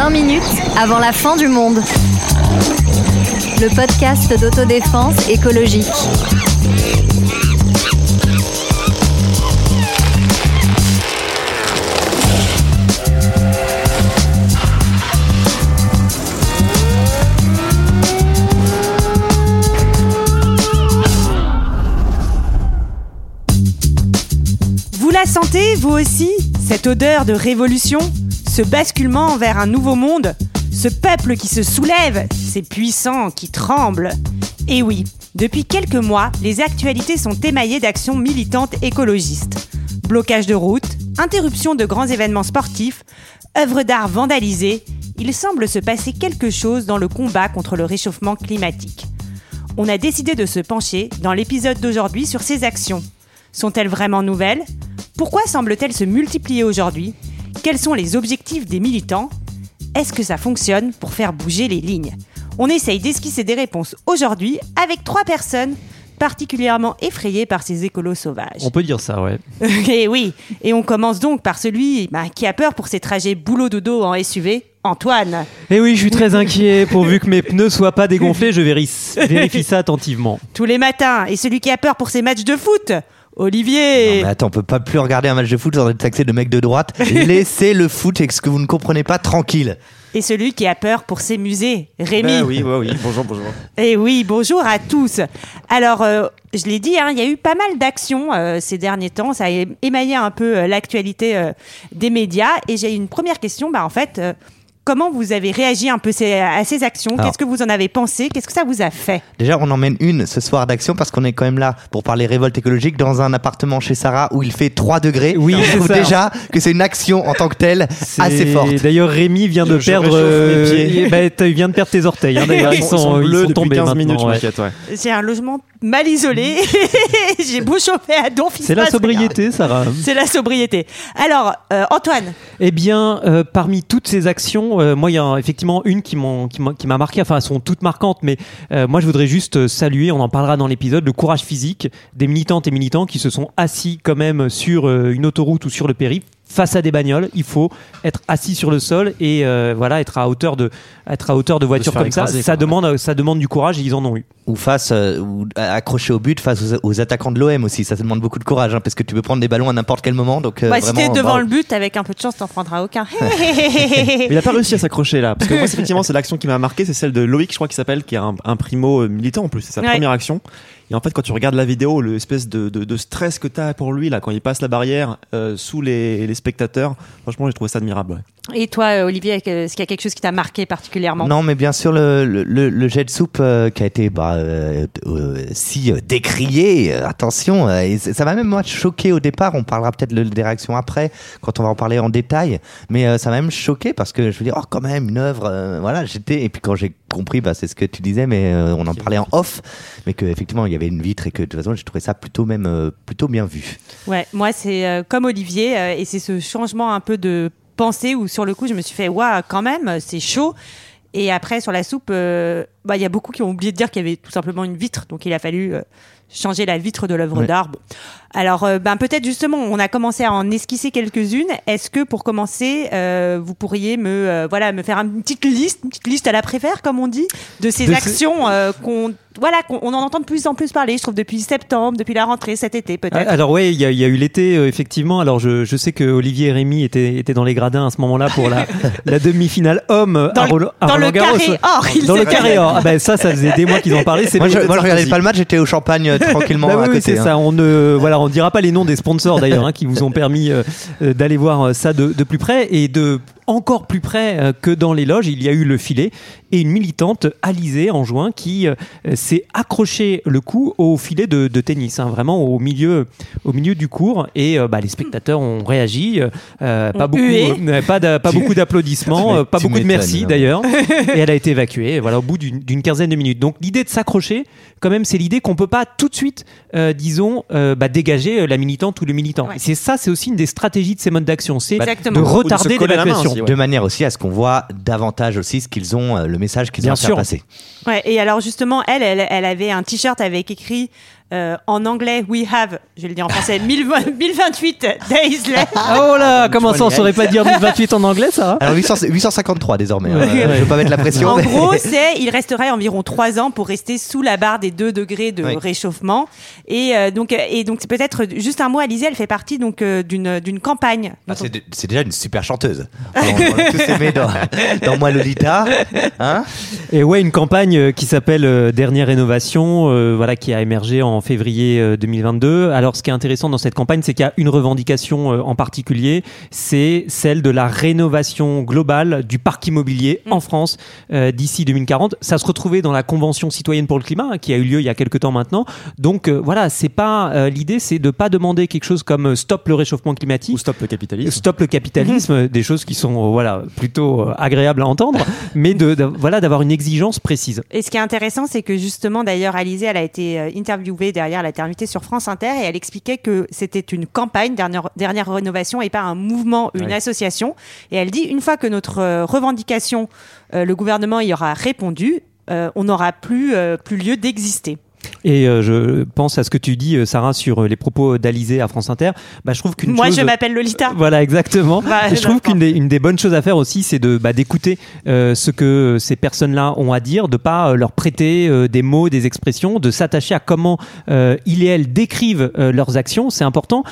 20 minutes avant la fin du monde. Le podcast d'autodéfense écologique. Vous la sentez, vous aussi Cette odeur de révolution? Ce basculement vers un nouveau monde Ce peuple qui se soulève Ces puissants qui tremblent Et oui, depuis quelques mois, les actualités sont émaillées d'actions militantes écologistes. Blocage de routes, interruption de grands événements sportifs, œuvres d'art vandalisées, il semble se passer quelque chose dans le combat contre le réchauffement climatique. On a décidé de se pencher dans l'épisode d'aujourd'hui sur ces actions. Sont-elles vraiment nouvelles? Pourquoi semblent-elles se multiplier aujourd'hui? Quels sont les objectifs des militants? Est-ce que ça fonctionne pour faire bouger les lignes? On essaye d'esquisser des réponses aujourd'hui avec trois personnes particulièrement effrayées par ces écolos sauvages. On peut dire ça, ouais. Et oui, et on commence donc par celui bah, qui a peur pour ses trajets boulot-dodo en SUV, Antoine. Et Eh oui, je suis très inquiet. Pourvu que mes pneus soient pas dégonflés, je vérifie, vérifie ça attentivement. Tous les matins. Et celui qui a peur pour ses matchs de foot, Non, Olivier. mais attends, on peut pas plus regarder un match de foot sans être taxé de mec de droite. Laissez le foot et ce que vous ne comprenez pas tranquille. Et celui qui a peur pour ses musées, Rémi. Ben oui, oui, bonjour, bonjour. Et oui, bonjour à tous. Alors, euh, je l'ai dit, hein, il y a eu pas mal d'actions euh, ces derniers temps. Ça a émaillé un peu euh, l'actualité euh, des médias. Et j'ai une première question. Bah, en fait, euh, comment vous avez réagi un peu à ces actions? Qu'est-ce que vous en avez pensé? Qu'est-ce que ça vous a fait? Déjà, on emmène une ce soir d'action parce qu'on est quand même là pour parler révolte écologique dans un appartement chez Sarah où il fait 3 degrés. Oui, je trouve ça. déjà que c'est une action en tant que telle assez forte. D'ailleurs, Rémi vient de Je perdre. euh, pieds. t'as- il vient de perdre tes orteils. hein, d'ailleurs, ils sont, ils bleus sont depuis tombés 15 maintenant, minutes, je ouais. m'inquiète, ouais. J'ai un logement mal isolé. j'ai beau chauffer à donf. C'est la sobriété, Sarah. C'est la sobriété. Alors, euh, Antoine, Eh bien, euh, parmi toutes ces actions, euh, moi, il y a effectivement une qui m'a marqué. Enfin, elles sont toutes marquantes, mais euh, moi, je voudrais juste euh, saluer, on en parlera dans l'épisode, le courage physique des militantes et militants qui se sont assis quand même sur une autoroute ou sur le périph' face à des bagnoles. Il faut être assis sur le sol et euh, voilà, être à hauteur de, être à hauteur de voiture faire comme ça. écraser, Ça quoi. demande, ça demande du courage et ils en ont eu. Ou face, euh, ou accroché au but face aux, aux attaquants de l'OM aussi. Ça demande beaucoup de courage hein, parce que tu peux prendre des ballons à n'importe quel moment. Donc, euh, bah, si vraiment, t'es devant bravo. le but, avec un peu de chance, t'en prendras aucun. Il a pas réussi à s'accrocher là. Parce que moi, c'est- effectivement, c'est l'action qui m'a marqué, c'est celle de Loïc, je crois qu'il s'appelle, qui est un, un primo euh, militant en plus. C'est sa Ouais. première action. Et en fait, quand tu regardes la vidéo, l'espèce de, stress que t'as pour lui là, quand il passe la barrière euh, sous les, spectateurs, franchement, j'ai trouvé ça admirable. Et toi, euh, Olivier, est-ce qu'il y a quelque chose qui t'a marqué particulièrement? Non, mais bien sûr, le, le, le- le jet de soupe euh, qui a été bah, euh, euh, si décrié, euh, attention, euh, et ça m'a même moi choqué au départ, on parlera peut-être des réactions après, quand on va en parler en détail, mais euh, ça m'a même choqué parce que je veux dire, oh quand même, une œuvre, euh, voilà, j'étais, et puis quand j'ai compris, bah, c'est ce que tu disais, mais euh, on en parlait en off, mais qu'effectivement, il y avait une vitre et que de toute façon, j'ai trouvé ça plutôt même, euh, plutôt bien vu. Ouais, moi c'est euh, comme Olivier euh, et c'est ce changement un peu de pensée où sur le coup je me suis fait waouh quand même c'est chaud et après sur la soupe euh, bah il y a beaucoup qui ont oublié de dire qu'il y avait tout simplement une vitre donc il a fallu euh, changer la vitre de l'œuvre Ouais. d'art. Bon. Alors euh, ben peut-être justement on a commencé à en esquisser quelques-unes. Est-ce que pour commencer euh, vous pourriez me voilà me faire une petite liste, une petite liste à la préfère comme on dit de ces De actions qu'on voilà qu'on on en entend de plus en plus parler je trouve depuis septembre, depuis la rentrée cet été peut-être. Ah, Alors ouais, il y, a- il y a eu l'été euh, effectivement. Alors je, je sais que Olivier et Rémi étaient, étaient dans les gradins à ce moment-là pour la, la demi-finale homme Dans à le- Roland- à dans le Roland-Garros. carré or, ils Dans le carré or. Ah ben ça, ça faisait des mois qu'ils en parlaient. C'est Moi, je, moi, je regardais pas le match, j'étais au champagne euh, tranquillement Bah à oui, oui, côté. c'est hein. ça. On ne, voilà, on dira pas les noms des sponsors d'ailleurs hein, qui vous ont permis euh, d'aller voir ça de, de plus près et de encore plus près euh, que dans les loges. Il y a eu le filet et une militante, Alizée en juin, qui euh, s'est accroché le cou au filet de, de tennis, hein, vraiment au milieu, au milieu du cours. Et euh, bah, les spectateurs ont réagi. euh, pas beaucoup, euh, pas, beaucoup d'applaudissements, pas beaucoup de merci hein. d'ailleurs. et elle a été évacuée. Voilà, au bout d'une quinzaine de minutes. Donc l'idée de s'accrocher, quand même, c'est l'idée qu'on peut pas tout de suite, euh, disons, euh, bah, dégager euh, la militante ou le militant. Ouais. C'est ça, c'est aussi une des stratégies de ces modes d'action, c'est Exactement. de retarder l'évacuation. ouais. De manière aussi à ce qu'on voit davantage aussi ce qu'ils ont, euh, le message qu'ils ont à faire sûr. passer. Ouais, et alors justement, elle, elle, elle avait un t-shirt avec écrit Euh, en anglais, we have, je vais le dire en français, 1020 1028 days left. Oh là, comment ça, on saurait pas dire 1028 en anglais, ça Alors 800 853 désormais. hein. Ouais, ouais. Je veux pas mettre la pression. En mais- gros, c'est il resterait environ trois ans pour rester sous la barre des 2 degrés de Oui. réchauffement. Et euh, donc, euh, et donc c'est peut-être juste un mot. Alizée, elle fait partie donc euh, d'une d'une campagne. Ah, c'est dé- c'est déjà une super chanteuse. On, tous aimé dans, dans Moi Lolita. Hein Et ouais, une campagne qui s'appelle Dernière Rénovation, euh, voilà, qui a émergé en février euh, 2022. Alors, ce qui est intéressant dans cette campagne, c'est qu'il y a une revendication euh, en particulier, c'est celle de la rénovation globale du parc immobilier en France euh, d'ici 2040. Ça se retrouvait dans la Convention citoyenne pour le climat, hein, qui a eu lieu il y a quelques temps maintenant. Donc euh, voilà, c'est pas euh, l'idée, c'est de pas demander quelque chose comme euh, stop le réchauffement climatique. Ou stop le capitalisme. Stop le capitalisme, des choses qui sont euh, voilà plutôt euh, agréables à entendre, mais de, de- voilà d'avoir une exigence précise. Et ce qui est intéressant, c'est que justement, d'ailleurs, Alizée, elle a été euh, interviewée derrière la terminité sur France Inter et elle expliquait que c'était une campagne, dernière, dernière rénovation, et pas un mouvement, une Ouais. association. Et elle dit, une fois que notre euh, revendication, euh, le gouvernement y aura répondu, euh, on n'aura plus, euh, plus lieu d'exister. Et euh, je pense à ce que tu dis, euh, Sarah, sur euh, les propos d'Alizé à France Inter. Bah, je trouve qu'une Moi, chose- je m'appelle Lolita. Voilà, exactement. Bah, je trouve qu'une des, une des bonnes choses à faire aussi, c'est de bah, d'écouter euh, ce que ces personnes-là ont à dire, de pas leur prêter euh, des mots, des expressions, de s'attacher à comment ils et elles décrivent leurs actions. C'est important.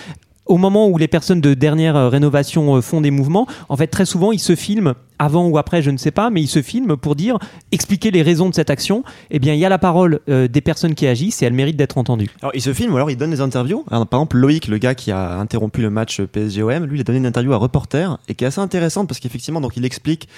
Au moment où les personnes de dernière euh, rénovation euh, font des mouvements, en fait, très souvent, ils se filment avant ou après, je ne sais pas, mais ils se filment pour dire, expliquer les raisons de cette action. Eh bien, il y a la parole euh, des personnes qui agissent et elles méritent d'être entendues. Alors, il se filme ou alors il donne des interviews. Par exemple, Loïc, le gars qui a interrompu le match PSG-OM, lui, il a donné une interview à Reporter et qui est assez intéressante parce qu'effectivement, donc, il explique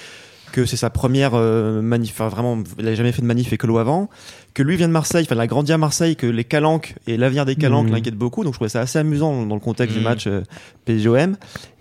que c'est sa première euh, manif, enfin, vraiment, il n'a jamais fait de manif écolo avant, que lui vient de Marseille, enfin, il a grandi à Marseille, que les calanques et l'avenir des calanques Mhm. l'inquiètent beaucoup, donc je trouvais ça assez amusant dans le contexte du match euh, PSG-OM.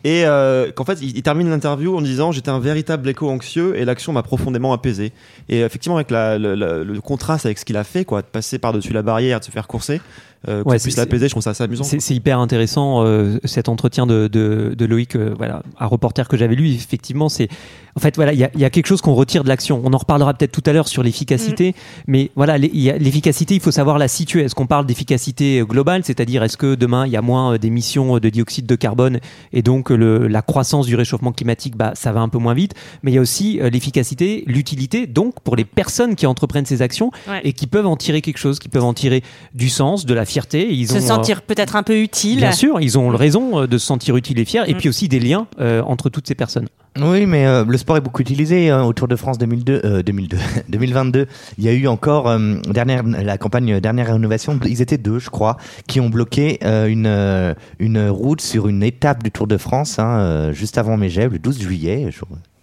Et euh, qu'en fait, il, il termine l'interview en disant J'étais un véritable écho anxieux et l'action m'a profondément apaisé. Et effectivement, avec la- le contraste avec ce qu'il a fait, quoi, de passer par-dessus la barrière, de se faire courser, euh, qu'on Ouais, puisse c'est- l'apaiser, je trouve ça assez amusant. C'est hyper intéressant euh, cet entretien de, de, de Loïc, euh, voilà, un reporter que j'avais lu. Effectivement, c'est en fait voilà, il y a, il y a quelque chose qu'on retire de l'action. On en reparlera peut-être tout à l'heure sur l'efficacité, mais voilà, l'efficacité, il faut savoir la situer. Est-ce qu'on parle d'efficacité euh, globale, c'est-à-dire est-ce que demain il y a moins d'émissions de dioxyde de carbone et donc le, la croissance du réchauffement climatique, bah ça va un peu moins vite. Mais il y a aussi euh, l'efficacité, l'utilité, donc pour les personnes qui entreprennent ces actions Ouais. et qui peuvent en tirer quelque chose, qui peuvent en tirer du sens, de la fierté. Ils Se ont, euh, sentir peut-être un peu utile. Bien sûr, ils ont raison euh, de se sentir utiles et fiers, et Mm. puis aussi des liens euh, entre toutes ces personnes. Oui, mais euh, le sport est beaucoup utilisé hein, au Tour de France 2002, euh, 2002, 2022. Il y a eu encore euh, dernière la campagne dernière rénovation. Ils étaient deux, je crois, qui ont bloqué euh, une une route sur une étape du Tour de France hein, juste avant Megève, le 12 juillet.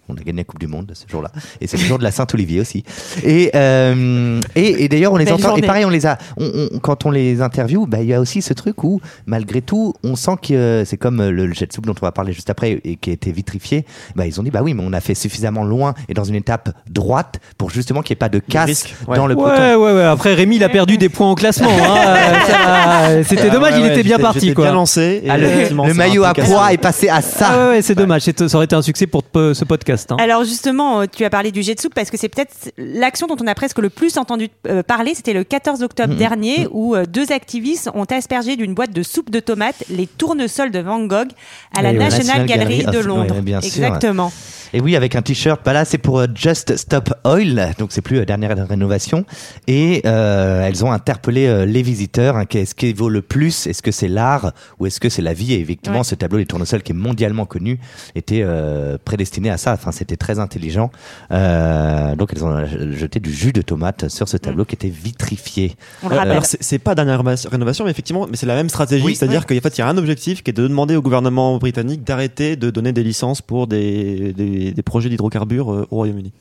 On a gagné la Coupe du Monde ce jour-là, et c'est le jour de la Saint-Olivier aussi. Et euh, et, et d'ailleurs on les Belle entend. journée. Et pareil, on les a. on- on- quand on les interviewe, bah, il y a aussi ce truc où malgré tout, on sent que euh, c'est comme euh, le, le jet de soupe dont on va parler juste après et qui a été vitrifié. Bah, ils ont dit bah oui, mais on a fait suffisamment loin et dans une étape droite pour justement qu'il n'y ait pas de casse risque, ouais. dans le Ouais, peloton. ouais, ouais. Après, Rémi, il a perdu des points au classement. hein. C'était Ah, dommage, ouais, il ouais, était bien parti, quoi. bien lancé. et Ah, le, maillot à poids est passé à ça. Ah ouais, ouais, c'est dommage. Ça aurait été un succès pour ce podcast. Hein. Alors justement, euh, tu as parlé du jet de soupe parce que c'est peut-être l'action dont on a presque le plus entendu euh, parler. C'était le 14 octobre dernier où euh, deux activistes ont aspergé d'une boîte de soupe de tomates les tournesols de Van Gogh à la. National, National Gallery, Gallery de Londres. bien sûr. Exactement. Et oui, avec un t-shirt. Bah là, c'est pour Just Stop Oil, donc c'est plus euh, dernière rénovation. Et euh, elles ont interpellé les visiteurs. hein, Qu'est-ce qui vaut le plus? Est-ce que c'est l'art ou est-ce que c'est la vie? Et effectivement, Ouais. ce tableau des tournesols qui est mondialement connu était euh, prédestiné à ça. Enfin, c'était très intelligent. Euh, donc, elles ont jeté du jus de tomate sur ce tableau qui était vitrifié. On le Euh, rappelle. alors c'est pas dernière rénovation- mais effectivement, mais c'est la même stratégie, Oui. c'est-à-dire qu'il fait, il y a un objectif qui est de demander au gouvernement britannique d'arrêter de donner des licences pour des, des, des projets d'hydrocarbures euh, au Royaume-Uni.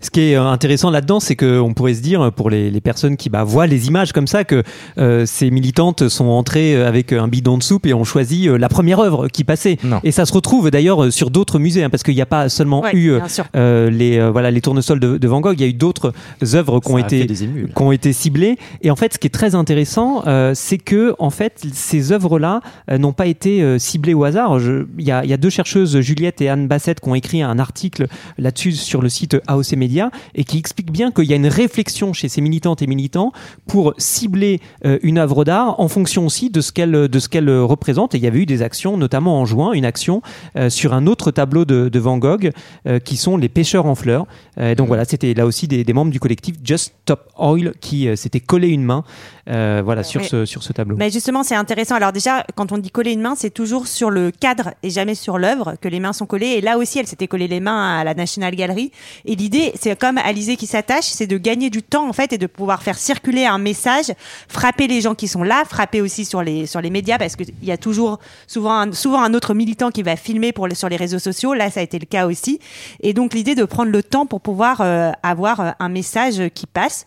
Ce qui est euh, intéressant là-dedans, c'est qu'on pourrait se dire, pour les, les personnes qui bah, voient les images comme ça, que euh, ces militantes sont entrées euh, avec un bidon de soupe et ont choisi euh, la première œuvre qui passait. Non. Et ça se retrouve d'ailleurs euh, sur d'autres musées, hein, parce qu'il n'y a pas seulement Ouais, eu euh, euh, les, euh, voilà, les tournesols de, de Van Gogh, il y a eu d'autres œuvres qui ont été qui ont été ciblées. Et en fait, ce qui est très intéressant, euh, c'est que en fait, ces œuvres-là euh, n'ont pas été euh, ciblées au hasard. Il y, a, il y a deux chercheuses, Juliette et Anne Bassett, qui ont écrit un article là-dessus sur le site AOC ces médias et qui explique bien qu'il y a une réflexion chez ces militantes et militants pour cibler euh, une œuvre d'art en fonction aussi de ce qu'elle de ce qu'elle représente. Et il y avait eu des actions, notamment en juin, une action euh, sur un autre tableau de, de Van Gogh euh, qui sont les pêcheurs en fleurs. Euh, donc voilà, c'était là aussi des, des membres du collectif Just Stop Oil qui euh, s'étaient collés une main euh, voilà sur Oui. ce sur ce tableau. Mais justement, c'est intéressant. Alors déjà, quand on dit coller une main, c'est toujours sur le cadre et jamais sur l'œuvre que les mains sont collées. Et là aussi, elle s'était collée les mains à la National Gallery. Et l'idée, c'est comme Alizé qui s'attache, c'est de gagner du temps en fait et de pouvoir faire circuler un message, frapper les gens qui sont là, frapper aussi sur les sur les médias parce qu'il y a toujours souvent un, souvent un autre militant qui va filmer pour sur les réseaux sociaux. Là, ça a été le cas aussi. Et donc l'idée de prendre le temps pour pouvoir euh, avoir euh, un message qui passe.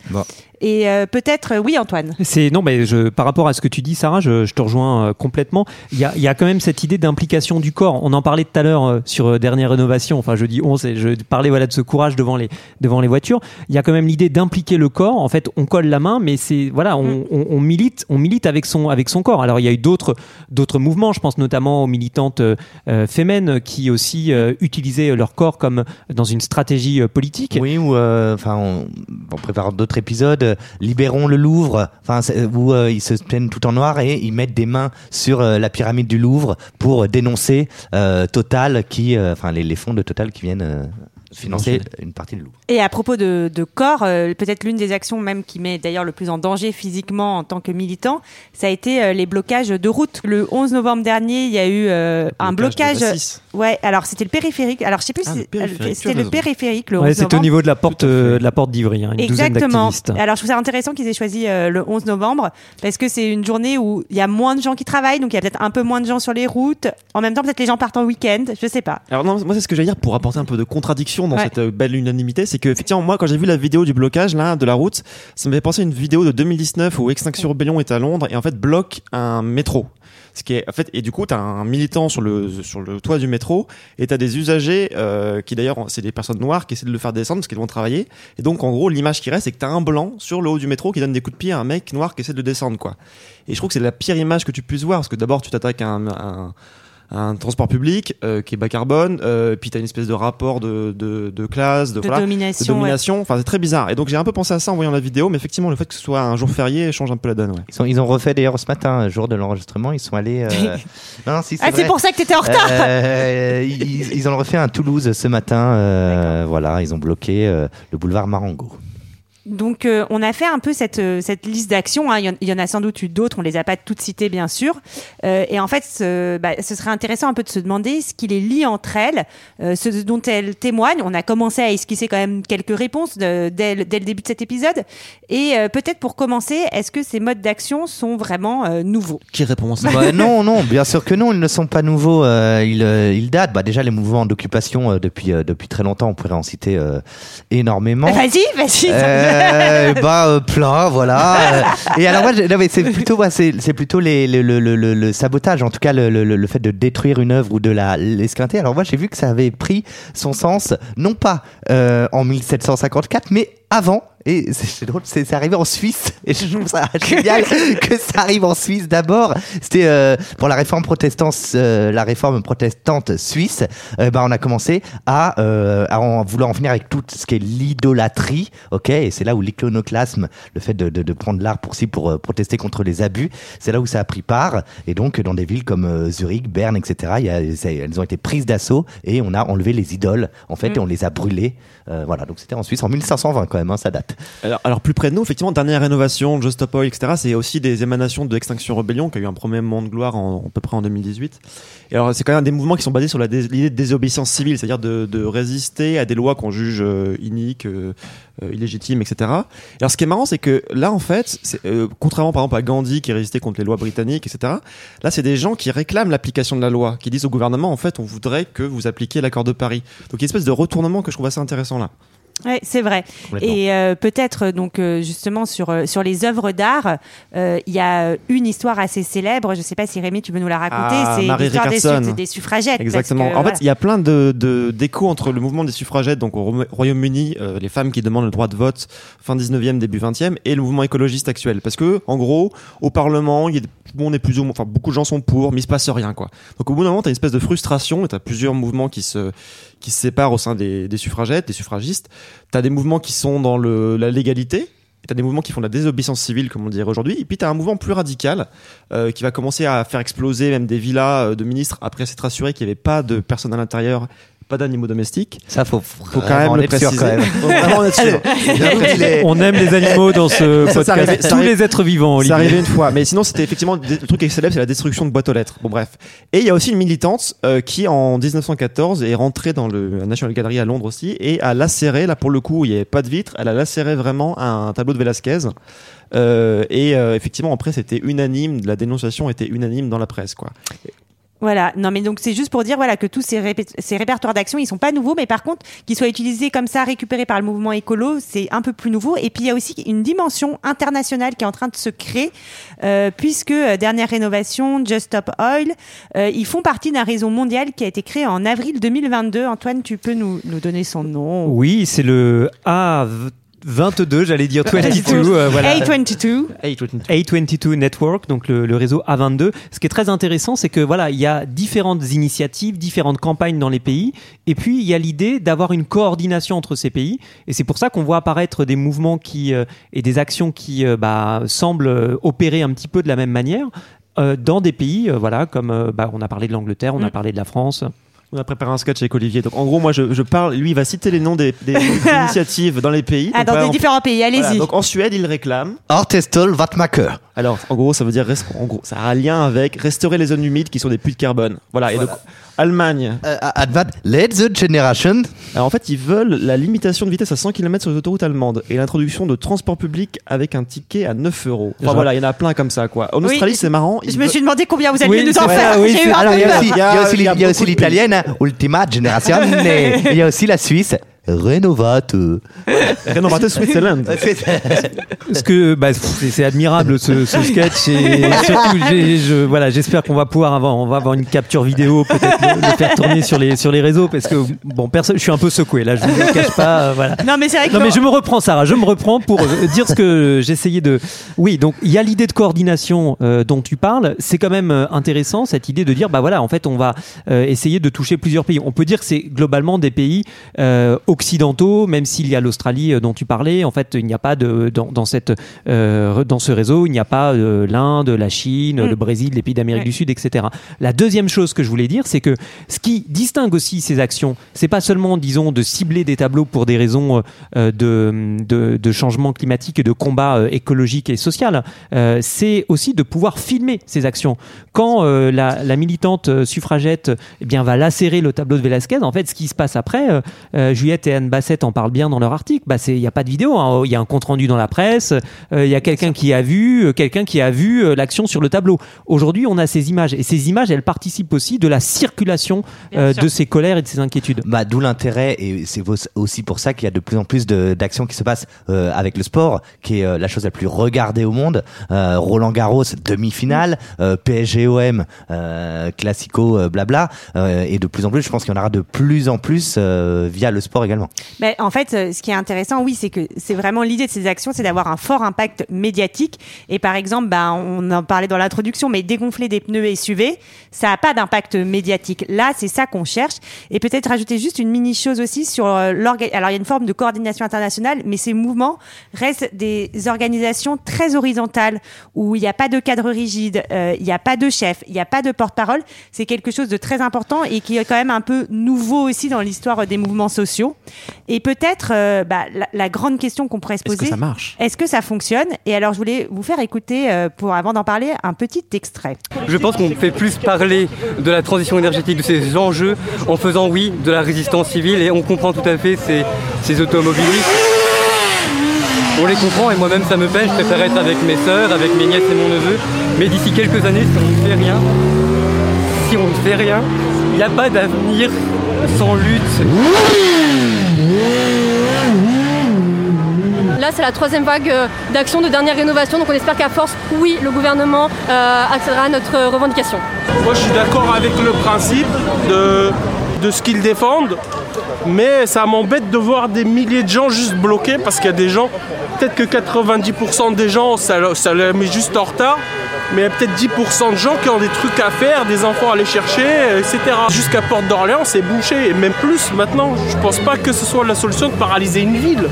Et euh, peut-être, euh, oui, Antoine. C'est non, mais je, par rapport à ce que tu dis, Sarah, je, je te rejoins euh, complètement. Il y a, il y a quand même cette idée d'implication du corps. On en parlait tout à l'heure sur dernière rénovation. Enfin, je dis on, je parlais voilà de ce courage devant les devant les voitures. Il y a quand même l'idée d'impliquer le corps. En fait, on colle la main, mais c'est voilà, on, on, on milite, on milite avec son avec son corps. Alors il y a eu d'autres d'autres mouvements. Je pense notamment aux militantes euh, fémènes qui aussi euh, utilisaient leur corps comme dans une stratégie politique. Oui, ou euh, enfin, on, en préparant d'autres épisodes, libérons le Louvre, enfin, où euh, ils se plaignent tout en noir et ils mettent des mains sur euh, la pyramide du Louvre pour dénoncer euh, Total, qui, euh, enfin, les, les fonds de Total qui viennent euh, financer une partie du Louvre. Et à propos de, de corps, euh, peut-être l'une des actions même qui met d'ailleurs le plus en danger physiquement en tant que militant, ça a été euh, les blocages de route. Le 11 novembre dernier, il y a eu euh, un blocage. de la 6. Ouais, alors c'était le périphérique. Alors je sais plus Ah, c'était le périphérique le 11 Ouais, c'est au niveau de la porte fait. euh, de la porte d'Ivry. hein, une Exactement. Alors je trouve ça intéressant qu'ils aient choisi euh, le 11 novembre parce que c'est une journée où il y a moins de gens qui travaillent, donc il y a peut-être un peu moins de gens sur les routes. En même temps, peut-être les gens partent en week-end, je sais pas. Alors non, moi c'est ce que j'allais dire pour apporter un peu de contradiction dans Ouais. cette euh, belle unanimité, c'est que effectivement moi quand j'ai vu la vidéo du blocage là de la route, ça me fait penser à une vidéo de 2019 où Extinction Rebellion est à Londres et en fait bloque un métro. Ce qui est en fait et du coup t'as un militant sur le sur le toit du métro et t'as des usagers euh, qui d'ailleurs c'est des personnes noires qui essaient de le faire descendre parce qu'ils vont travailler et donc en gros l'image qui reste c'est que t'as un blanc sur le haut du métro qui donne des coups de pied à un mec noir qui essaie de le descendre quoi. Et je trouve que c'est la pire image que tu puisses voir parce que d'abord tu t'attaques à un, un un transport public euh, qui est bas carbone, euh, puis t'as une espèce de rapport de, de, de classe, de, De voilà, de domination. ouais. domination. Enfin, c'est très bizarre. Et donc j'ai un peu pensé à ça en voyant la vidéo, mais effectivement, le fait que ce soit un jour férié change un peu la donne. Ouais. Ils, sont- ils ont refait d'ailleurs ce matin, jour de l'enregistrement, ils sont allés. euh, non, si, Ah, c'est pour ça que t'étais en retard. Euh, ils, ils ont refait un Toulouse ce matin. euh, voilà, ils ont bloqué euh, le boulevard Marengo. Donc, euh, on a fait un peu cette, euh, cette liste d'actions. hein. Il, y en, il y en a sans doute eu d'autres, on les a pas toutes citées, bien sûr. Euh, et en fait, ce, bah, ce serait intéressant un peu de se demander ce qui les lie entre elles, euh, ce dont elles témoignent. On a commencé à esquisser quand même quelques réponses de- dès, le- dès le début de cet épisode. Et euh, peut-être pour commencer, est-ce que ces modes d'action sont vraiment euh, nouveaux? Qui répond? Ça Bah, non, non, bien sûr que non, ils ne sont pas nouveaux. euh, ils, euh, ils datent. Bah, déjà, les mouvements d'occupation euh, depuis, euh, depuis très longtemps, on pourrait en citer euh, énormément. Vas-y, vas-y. Euh, bah euh, plein voilà. Euh, et alors moi je- non, mais c'est plutôt moi, c'est c'est plutôt les, le, le, le, le- le sabotage en tout cas le, le, le fait de détruire une œuvre ou de la l'esquinter. Alors moi j'ai vu que ça avait pris son sens non pas euh, en 1754 mais avant et c'est drôle, c'est arrivé en Suisse et je trouve ça génial que ça arrive en Suisse d'abord. C'était euh, pour la réforme protestante, euh, la réforme protestante suisse. euh, ben on a commencé à, euh, à en vouloir en finir avec tout ce qui est l'idolâtrie, ok? Et c'est là où l'iconoclasme, le fait de, de, de prendre l'art pour si pour euh, protester contre les abus, c'est là où ça a pris part. Et donc dans des villes comme euh, Zurich, Berne, etc. Y a, elles ont été prises d'assaut et on a enlevé les idoles en fait et on les a brûlées. Euh, voilà, donc c'était en Suisse en 1520 quand même, hein, ça date. Alors, plus près de nous, effectivement, dernière rénovation, Just Stop Oil, etc. C'est aussi des émanations de Extinction Rebellion qui a eu un premier moment de gloire en, à peu près en 2018. Et alors c'est quand même des mouvements qui sont basés sur l'idée de désobéissance civile, c'est-à-dire de, résister à des lois qu'on juge euh, iniques, euh, euh, illégitimes, etc. Et alors ce qui est marrant, c'est que là en fait, contrairement par exemple à Gandhi qui résistait contre les lois britanniques, etc. Là c'est des gens qui réclament l'application de la loi, qui disent au gouvernement en fait on voudrait que vous appliquiez l'accord de Paris. Donc il y a une espèce de retournement que je trouve assez intéressant là. Ouais, c'est vrai. Et euh, peut-être donc euh, justement sur euh, sur les œuvres d'art, euh, il y a une histoire assez célèbre. Je sais pas si Rémi tu veux nous la raconter. Ah, c'est l'histoire des, su- des suffragettes. Exactement. que, en voilà. fait, il y a plein de de- d'échos entre le mouvement des suffragettes, donc au Ro- Royaume-Uni, euh, les femmes qui demandent le droit de vote fin 19e, début 20e, et le mouvement écologiste actuel. Parce que, en gros, au Parlement, il y a, le monde est plus ou moins, enfin, beaucoup de gens sont pour, mais il se passe rien, quoi. Donc, au bout d'un moment, t'as une espèce de frustration, t'as plusieurs mouvements qui se, qui se séparent au sein des, suffragettes, des suffragistes, t'as des mouvements qui sont dans le, la légalité. T'as des mouvements qui font de la désobéissance civile, comme on dirait aujourd'hui. Et puis t'as un mouvement plus radical euh, qui va commencer à faire exploser même des villas euh, de ministres après s'être assuré qu'il n'y avait pas de personnes à l'intérieur, pas d'animaux domestiques. Ça, faut, Faut quand même le préciser. Quand même. Faut vraiment en être sûr. On aime les animaux dans ce Ça, ça podcast. arrivait- ça Tous arrivait- les êtres vivants, Olivier. arrivé une fois, mais sinon c'était effectivement le truc qui est célèbre, c'est la destruction de boîtes aux lettres. Bon bref. Et il y a aussi une militante euh, qui en 1914 est rentrée dans le la National Gallery à Londres aussi et a lacéré, là pour le coup il n'y avait pas de vitre, elle a lacéré vraiment un tableau de Velázquez. Euh, et euh, effectivement après c'était unanime, la dénonciation était unanime dans la presse quoi. Voilà, non mais donc c'est juste pour dire voilà que tous ces, répertoires d'action ils sont pas nouveaux mais par contre qu'ils soient utilisés comme ça récupérés par le mouvement écolo c'est un peu plus nouveau. Et puis il y a aussi une dimension internationale qui est en train de se créer euh, puisque euh, dernière rénovation Just Stop Oil euh, ils font partie d'un réseau mondial qui a été créé en avril 2022 Antoine tu peux nous, nous donner son nom? Oui, c'est le A22, j'allais dire 22. euh, voilà. A22 A22 Network, donc le, le réseau A22. Ce qui est très intéressant, c'est que voilà, il y a différentes initiatives, différentes campagnes dans les pays, et puis il y a l'idée d'avoir une coordination entre ces pays. Et c'est pour ça qu'on voit apparaître des mouvements qui euh, et des actions qui euh, bah, semblent euh, opérer un petit peu de la même manière. euh, dans des pays, euh, voilà, comme euh, bah, on a parlé de l'Angleterre, on a Mm. parlé de la France. On a préparé un sketch avec Olivier. Donc en gros moi je, je parle, lui il va citer les noms des, des initiatives dans les pays. ah Donc, dans par des différents pays voilà, allez-y donc en Suède il réclame Ortestol Vatmaker. Alors, en gros, ça veut dire, en gros, ça a un lien avec restaurer les zones humides qui sont des puits de carbone. Voilà. Et donc, Allemagne. Euh, Advad, let the generation. Alors, en fait, ils veulent la limitation de vitesse à 100 km sur les autoroutes allemandes et l'introduction de transport public avec un ticket à 9 euros. Enfin, voilà, il y en a plein comme ça, quoi. En Oui. Australie, c'est marrant. je me suis demandé combien vous alliez Oui, nous en vrai, faire oui, il y a aussi, l'italienne, hein, Ultima Generation, mais il y a aussi la Suisse, Renovato. Renovato Switzerland. Ce que bah, c'est admirable ce, ce sketch et surtout j'ai- je, voilà j'espère qu'on va pouvoir avoir on va avoir une capture vidéo peut-être le, le faire tourner sur les sur les réseaux parce que bon personne je suis un peu secoué là je vous le cache pas euh, voilà non mais c'est vrai que non mais je me reprends Sarah, je me reprends pour euh, dire ce que j'essayais de. Oui, donc il y a l'idée de coordination euh, dont tu parles. C'est quand même intéressant cette idée de dire bah voilà en fait on va euh, essayer de toucher plusieurs pays. On peut dire que c'est globalement des pays euh, occidentaux, même s'il y a l'Australie euh, dont tu parlais. En fait, il n'y a pas de dans, dans cette euh, dans ce réseau, il n'y a pas euh, l'Inde, la Chine, Mm. le Brésil, les pays d'Amérique Ouais. du Sud, etc. La deuxième chose que je voulais dire, c'est que ce qui distingue aussi ces actions, c'est pas seulement disons de cibler des tableaux pour des raisons euh, de, de, de changement climatique et de combat écologique et social, c'est aussi de pouvoir filmer ces actions. Quand la, la militante suffragette eh bien, va lacérer le tableau de Velasquez, en fait, ce qui se passe après, euh, euh, et Anne Bassett en parlent bien dans leur article, bah, c'est- il n'y a pas de vidéo, hein. il y a un compte-rendu dans la presse, euh, il y a quelqu'un qui a vu, euh, quelqu'un qui a vu euh, l'action sur le tableau. Aujourd'hui, on a ces images, et ces images, elles participent aussi de la circulation euh, de ces colères et de ces inquiétudes. Bah, D'où l'intérêt, et c'est aussi pour ça qu'il y a de plus en plus d'actions qui se passent euh, avec le sport, qui est euh, la chose la plus regardée au monde. Euh, Roland Garros, demi-finale, euh, PSG-OM, euh, classico, euh, blabla. Euh, et de plus en plus, je pense qu'il y en aura de plus en plus euh, via le sport également. Mais en fait, euh, ce qui est intéressant, oui, c'est que c'est vraiment l'idée de ces actions, c'est d'avoir un fort impact médiatique. Et par exemple, bah, on en parlait dans l'introduction, mais dégonfler des pneus SUV, ça n'a pas d'impact médiatique. Là, c'est ça qu'on cherche. Et peut-être rajouter juste une mini chose aussi sur l'organisation. Alors, il y a une forme de coordination internationale, mais ces mouvements restent des organisations très horizontales où il n'y a pas de cadre rigide, euh, il n'y a pas de chef, il n'y a pas de porte-parole. C'est quelque chose de très important et qui est quand même un peu nouveau aussi dans l'histoire des mouvements sociaux. Et peut-être euh, bah, la, la grande question qu'on pourrait se Est-ce que poser, ça marche? est-ce que ça fonctionne? Et alors je voulais vous faire écouter, euh, pour avant d'en parler, un petit extrait. Je pense qu'on fait plus parler de la transition énergétique, de ces enjeux, en faisant, oui, de la résistance civile, et on comprend tout à fait ces, ces automobilistes. On les comprend, et moi-même ça me peine, je préfère être avec mes sœurs, avec mes nièces et mon neveu, mais d'ici quelques années, si on ne fait rien, si on ne fait rien, il n'y a pas d'avenir sans lutte. Là, c'est la troisième vague euh, d'actions de dernière rénovation, donc on espère qu'à force, oui, le gouvernement euh, accédera à notre euh, revendication. Moi, je suis d'accord avec le principe de, de ce qu'ils défendent, mais ça m'embête de voir des milliers de gens juste bloqués parce qu'il y a des gens, peut-être que 90% des gens, ça, ça les met juste en retard, mais il y a peut-être 10% de gens qui ont des trucs à faire, des enfants à aller chercher, etc. Jusqu'à Porte d'Orléans, c'est bouché, et même plus maintenant. Je pense pas que ce soit la solution de paralyser une ville.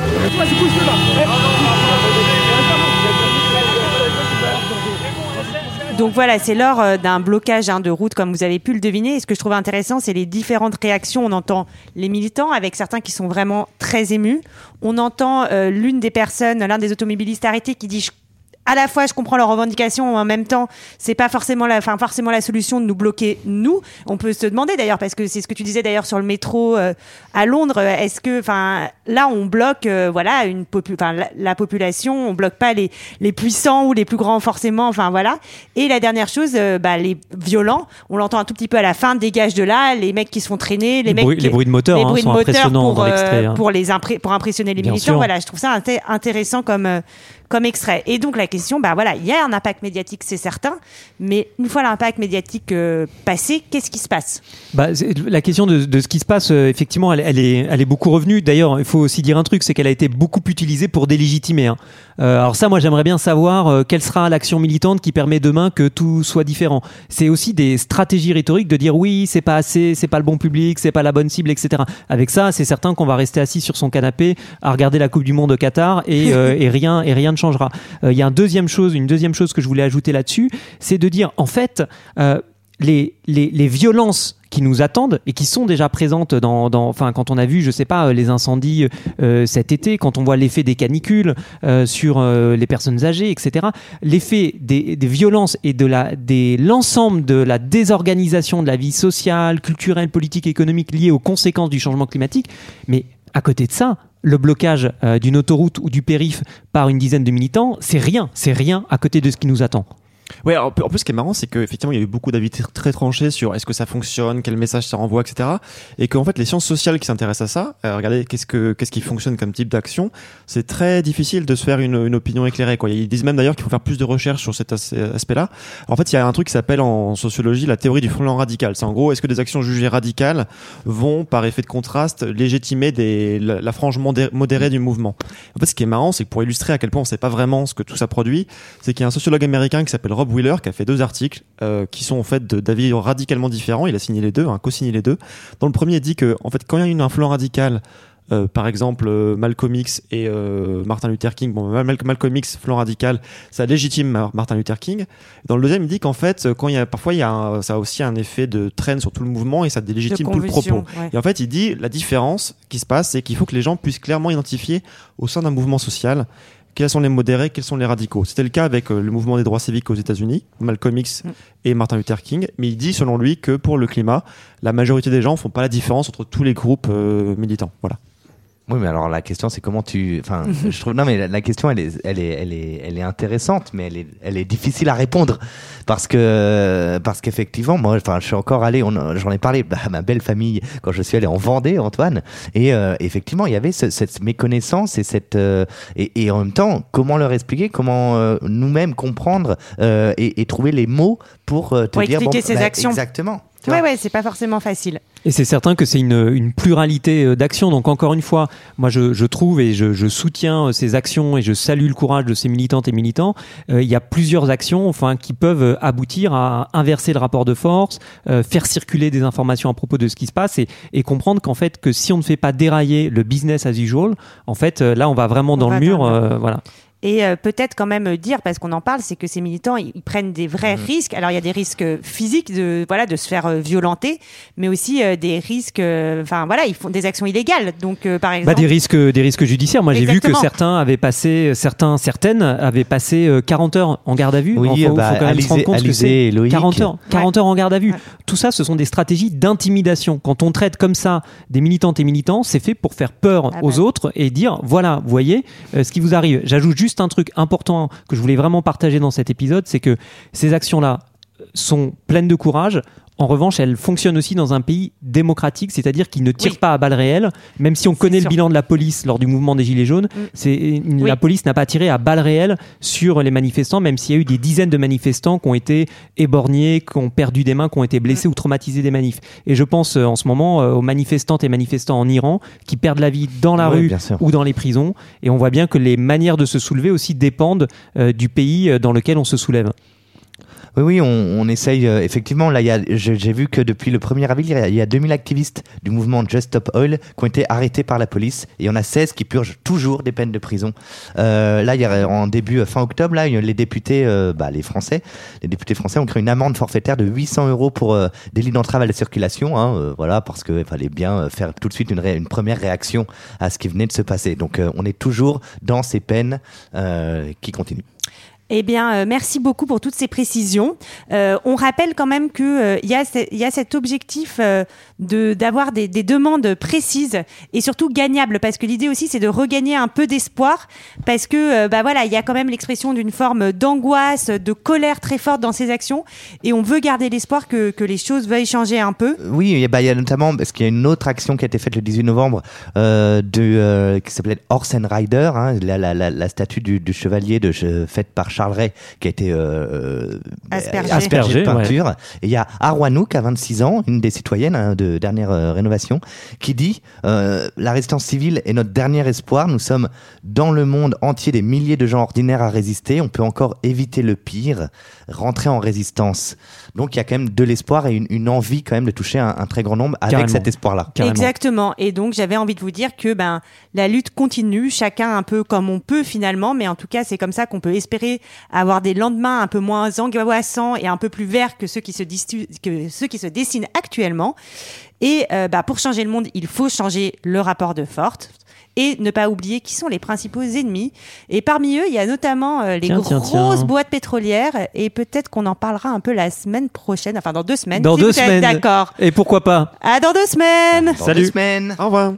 Donc voilà, c'est lors euh, d'un blocage hein, de route, comme vous avez pu le deviner. Et ce que je trouve intéressant, c'est les différentes réactions. On entend les militants, avec certains qui sont vraiment très émus. On entend euh, l'une des personnes, l'un des automobilistes arrêtés, qui dit à la fois je comprends leurs revendications en même temps c'est pas forcément la enfin forcément la solution de nous bloquer nous on peut se demander d'ailleurs parce que c'est ce que tu disais d'ailleurs sur le métro euh, à Londres est-ce que enfin là on bloque euh, voilà une popu enfin la, la, population on bloque pas les les puissants ou les plus grands forcément enfin voilà et la dernière chose euh, bah, les violents on l'entend un tout petit peu à la fin dégage de là les mecs qui se font traîner les, les mecs bruits, les bruits de moteur, les hein, bruits sont de moteur impressionnants pour, dans l'extrait, hein. pour les impré- pour impressionner les Bien militants sûr. voilà je trouve ça inté- intéressant comme euh, comme extrait. Et donc la question, bah voilà, il y a un impact médiatique, c'est certain, mais une fois l'impact médiatique euh, passé, qu'est-ce qui se passe? Bah, la question de, ce qui se passe, euh, effectivement, elle, elle est, elle est beaucoup revenue. D'ailleurs, il faut aussi dire un truc, c'est qu'elle a été beaucoup utilisée pour délégitimer. hein. Euh, alors ça, moi, j'aimerais bien savoir euh, quelle sera l'action militante qui permet demain que tout soit différent. C'est aussi des stratégies rhétoriques de dire oui, c'est pas assez, c'est pas le bon public, c'est pas la bonne cible, etc. Avec ça, c'est certain qu'on va rester assis sur son canapé à regarder la Coupe du Monde au Qatar et, euh, et rien et rien ne changera. Euh, Il y a une deuxième chose, une deuxième chose que je voulais ajouter là-dessus, c'est de dire en fait. Euh, les, violences qui nous attendent et qui sont déjà présentes dans, enfin quand on a vu je sais pas les incendies euh, cet été quand on voit l'effet des canicules euh, sur euh, les personnes âgées etc l'effet des, violences et de l'ensemble de la désorganisation de la vie sociale culturelle politique économique liée aux conséquences du changement climatique. Mais à côté de ça le blocage euh, d'une autoroute ou du périph par une dizaine de militants c'est rien c'est rien à côté de ce qui nous attend Ouais, en plus, ce qui est marrant, c'est qu'effectivement, il y a eu beaucoup d'avis tr- très tranchés sur est-ce que ça fonctionne, quel message ça renvoie, etc. Et qu'en fait, les sciences sociales qui s'intéressent à ça, euh, regardez qu'est-ce que qu'est-ce qui fonctionne comme type d'action, c'est très difficile de se faire une, une opinion éclairée. Quoi. Ils disent même d'ailleurs qu'il faut faire plus de recherches sur cet as- aspect-là. En fait, il y a un truc qui s'appelle en sociologie la théorie du flanc radical. C'est en gros, est-ce que des actions jugées radicales vont, par effet de contraste, légitimer des, la, frange modé- modérée du mouvement? En fait, ce qui est marrant, c'est que pour illustrer à quel point on sait pas vraiment ce que tout ça produit, c'est qu'il y a un sociologue américain qui s'appelle Rob Wheeler qui a fait deux articles euh, qui sont en fait de- d'avis radicalement différents. Il a signé les deux, hein, co-signé les deux. Dans le premier, il dit que en fait, quand il y a une influence radicale, euh, par exemple euh, Malcolm X et euh, Martin Luther King, bon, Mal- Malcolm X, flanc radical, ça légitime Mar- Martin Luther King. Dans le deuxième, il dit qu'en fait, quand il y a parfois, il y a un- ça a aussi un effet de traîne sur tout le mouvement et ça délégitime tout le propos. ouais. Et en fait, il dit la différence qui se passe, c'est qu'il faut que les gens puissent clairement identifier au sein d'un mouvement social quels sont les modérés, quels sont les radicaux? C'était le cas avec euh, le mouvement des droits civiques aux États-Unis, Malcolm X Mm. et Martin Luther King. Mais il dit, selon lui, que pour le climat, la majorité des gens font pas la différence entre tous les groupes euh, militants. Voilà. Oui, mais alors la question c'est comment tu. Enfin, je trouve. Non, mais la, la question elle est, elle est, elle est, elle est intéressante, mais elle est, elle est difficile à répondre parce que parce qu'effectivement, moi, enfin, je suis encore allé. on- J'en ai parlé bah, à ma belle famille quand je suis allé en Vendée, Antoine, et euh, effectivement, il y avait ce- cette méconnaissance et cette euh, et, et en même temps, comment leur expliquer, comment euh, nous-mêmes comprendre euh, et, et trouver les mots pour euh, te Pour dire expliquer ses bah, actions. Exactement. Tu Ouais, c'est pas forcément facile. Et c'est certain que c'est une, une pluralité euh, d'actions. Donc encore une fois, moi je, je trouve et je, je soutiens euh, ces actions et je salue le courage de ces militantes et militants. Euh, il y a plusieurs actions enfin, qui peuvent aboutir à inverser le rapport de force, euh, faire circuler des informations à propos de ce qui se passe et, et comprendre qu'en fait que si on ne fait pas dérailler le business as usual, en fait là on va vraiment On dans va le mur. dans le mur. euh, voilà. Et euh, peut-être quand même dire, parce qu'on en parle, c'est que ces militants, ils, ils prennent des vrais Mmh. risques. Alors il y a des risques physiques de voilà de se faire euh, violenter, mais aussi euh, des risques. euh, Enfin voilà, ils font des actions illégales. Donc euh, par Bah, exemple, des risques, des risques judiciaires. Moi, j'ai vu que certains avaient passé, certains, certaines avaient passé euh, 40 heures en garde à vue. Oui, Enfin, faut- bah, faut quand même se rendre Alizé- compte que Alizé c'est. et Loïc. 40 heures, 40 heures en garde à vue. Ouais. Tout ça, ce sont des stratégies d'intimidation. Quand on traite comme ça des militantes et militants, c'est fait pour faire peur Ah aux autres et dire voilà, vous voyez euh, ce qui vous arrive. J'ajoute juste un truc important que je voulais vraiment partager dans cet épisode, c'est que ces actions-là sont pleines de courage. En revanche, elles fonctionnent aussi dans un pays démocratique, c'est-à-dire qui ne tire Oui. pas à balles réelles, même si on connaît sûr. le bilan de la police lors du mouvement des Gilets jaunes. Mm. C'est Oui. la police n'a pas tiré à balles réelles sur les manifestants, même s'il y a eu des dizaines de manifestants qui ont été éborgnés, qui ont perdu des mains, qui ont été Mm. blessés ou traumatisés des manifs. Et je pense euh, en ce moment euh, aux manifestantes et manifestants en Iran qui perdent la vie dans la rue ou dans les prisons. Et on voit bien que les manières de se soulever aussi dépendent euh, du pays dans lequel on se soulève. Oui, oui, on, essaye euh, effectivement. Là, j'ai vu que depuis le 1er avril, il y a- y a 2000 activistes du mouvement Just Stop Oil qui ont été arrêtés par la police et il y en a 16 qui purgent toujours des peines de prison. Euh, là, y a, en début euh, fin octobre, là, les députés, bah, les Français, français ont créé une amende forfaitaire de 800 euros pour délit d'entrave à la circulation. Hein, voilà, parce qu'il fallait bien faire tout de suite une, première réaction à ce qui venait de se passer. Donc, on est toujours dans ces peines qui continuent. Eh bien, euh, merci beaucoup pour toutes ces précisions. Euh, on rappelle quand même que euh, y, a cet objectif de d'avoir des, des demandes précises et surtout gagnables, parce que l'idée aussi c'est de regagner un peu d'espoir, parce que bah voilà, il y a quand même l'expression d'une forme d'angoisse, de colère très forte dans ces actions, et on veut garder l'espoir que, que les choses veuillent changer un peu. Oui, bah, il y a notamment parce qu'il y a une autre action qui a été faite le 18 novembre de, qui s'appelait Horse and Rider, hein, la, la, la, statue du, chevalier de, faite par Charles Ray qui a été euh, euh, Aspergé. Aspergé, de peinture. Et il y a Arwanouk à 26 ans, une des citoyennes hein, de dernière euh, rénovation, qui dit euh, la résistance civile est notre dernier espoir. Nous sommes dans le monde entier des milliers de gens ordinaires à résister. On peut encore éviter le pire, rentrer en résistance. Donc il y a quand même de l'espoir et une, une envie quand même de toucher un, un très grand nombre avec Carrément. cet espoir-là. Exactement. Et donc j'avais envie de vous dire que ben la lutte continue, chacun un peu comme on peut finalement, mais en tout cas c'est comme ça qu'on peut espérer avoir des lendemains un peu moins angoissants et un peu plus verts que ceux qui se que ceux qui se dessinent actuellement. Et euh, bah, pour changer le monde, il faut changer le rapport de force. Et ne pas oublier qui sont les principaux ennemis. Et parmi eux, il y a notamment euh, les Tiens, grosses tiens. boîtes pétrolières. Et peut-être qu'on en parlera un peu la semaine prochaine, enfin dans deux semaines. Dans si deux vous semaines. D'accord. Et pourquoi pas À dans deux semaines. Dans Salut. deux semaines. Au revoir.